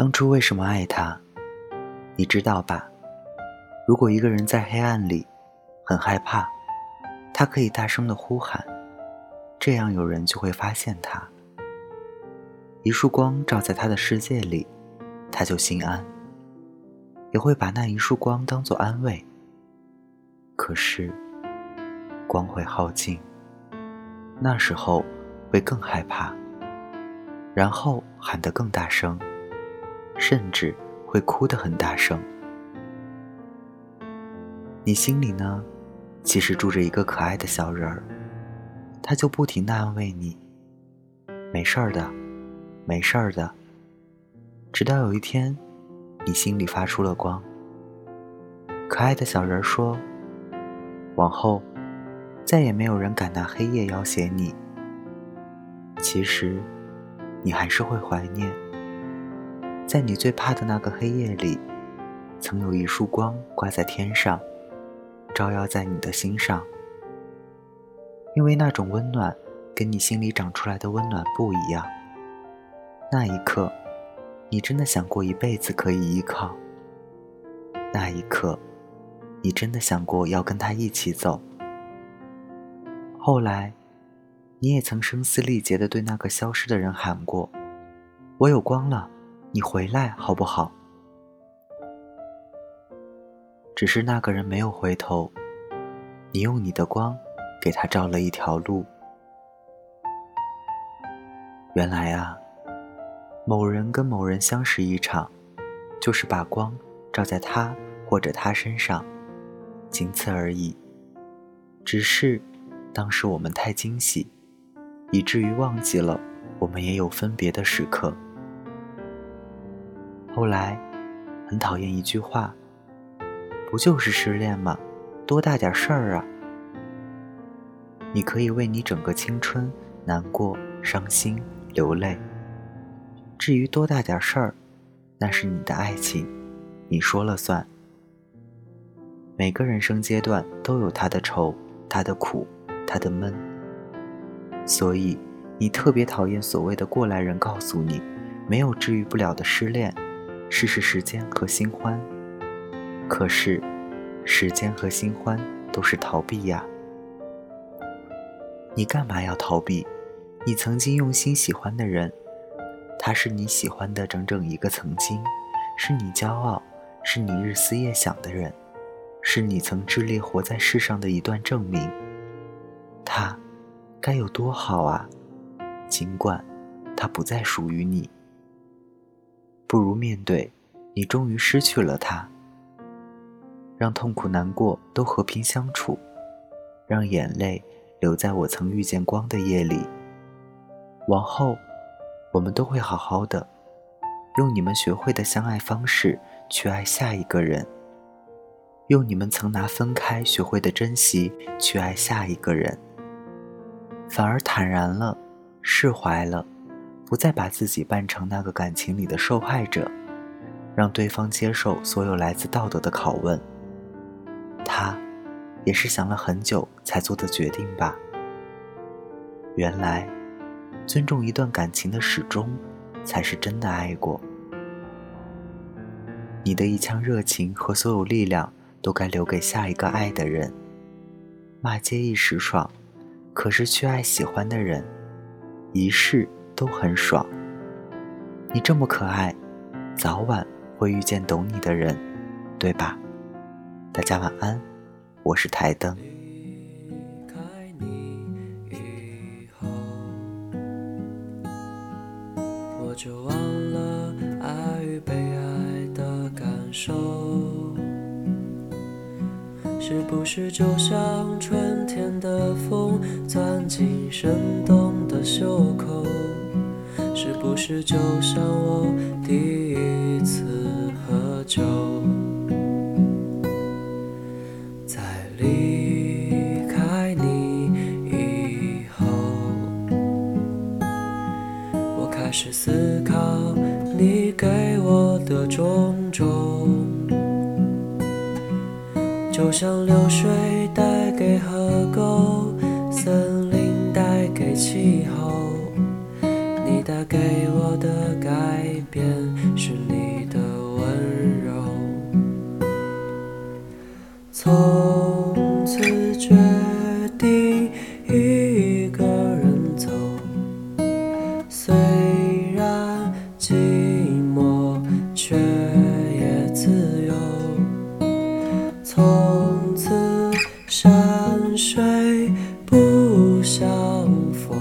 当初为什么爱他？你知道吧？如果一个人在黑暗里很害怕，他可以大声的呼喊，这样有人就会发现他。一束光照在他的世界里，他就心安，也会把那一束光当作安慰。可是，光会耗尽，那时候会更害怕，然后喊得更大声。甚至会哭得很大声。你心里呢，其实住着一个可爱的小人儿，他就不停的安慰你：“没事儿的，没事儿的。”直到有一天，你心里发出了光。可爱的小人儿说：“往后，再也没有人敢拿黑夜要挟你。”其实，你还是会怀念。在你最怕的那个黑夜里，曾有一束光挂在天上，照耀在你的心上。因为那种温暖，跟你心里长出来的温暖不一样。那一刻，你真的想过一辈子可以依靠。那一刻，你真的想过要跟他一起走。后来，你也曾声嘶力竭地对那个消失的人喊过：“我有光了。”你回来好不好？只是那个人没有回头，你用你的光给他照了一条路。原来啊，某人跟某人相识一场，就是把光照在他或者他身上，仅此而已。只是当时我们太惊喜，以至于忘记了我们也有分别的时刻。后来，很讨厌一句话：“不就是失恋吗？多大点事儿啊！”你可以为你整个青春难过、伤心、流泪。至于多大点事儿，那是你的爱情，你说了算。每个人生阶段都有他的愁、他的苦、他的闷，所以你特别讨厌所谓的过来人告诉你，没有治愈不了的失恋。试试时间和新欢，可是，时间和新欢都是逃避呀。你干嘛要逃避？你曾经用心喜欢的人，他是你喜欢的整整一个曾经，是你骄傲，是你日思夜想的人，是你曾致力活在世上的一段证明。他，该有多好啊！尽管，他不再属于你。不如面对，你终于失去了他。让痛苦难过都和平相处，让眼泪留在我曾遇见光的夜里。往后，我们都会好好的，用你们学会的相爱方式去爱下一个人，用你们曾拿分开学会的珍惜去爱下一个人，反而坦然了，释怀了。不再把自己扮成那个感情里的受害者，让对方接受所有来自道德的拷问。他，也是想了很久才做的决定吧。原来，尊重一段感情的始终，才是真的爱过。你的一腔热情和所有力量，都该留给下一个爱的人。骂街一时爽，可是去爱喜欢的人，一世。都很爽。你这么可爱，早晚会遇见懂你的人，对吧？大家晚安，我是台灯。我就忘了爱与被爱的感受，是不是就像春天的风，钻进生动的袖口？是不是就像我第一次喝酒，在离开你以后，我开始思考你给我的种种，就像流水带给河沟，从此决定一个人走。虽然寂寞却也自由。从此山水不相逢。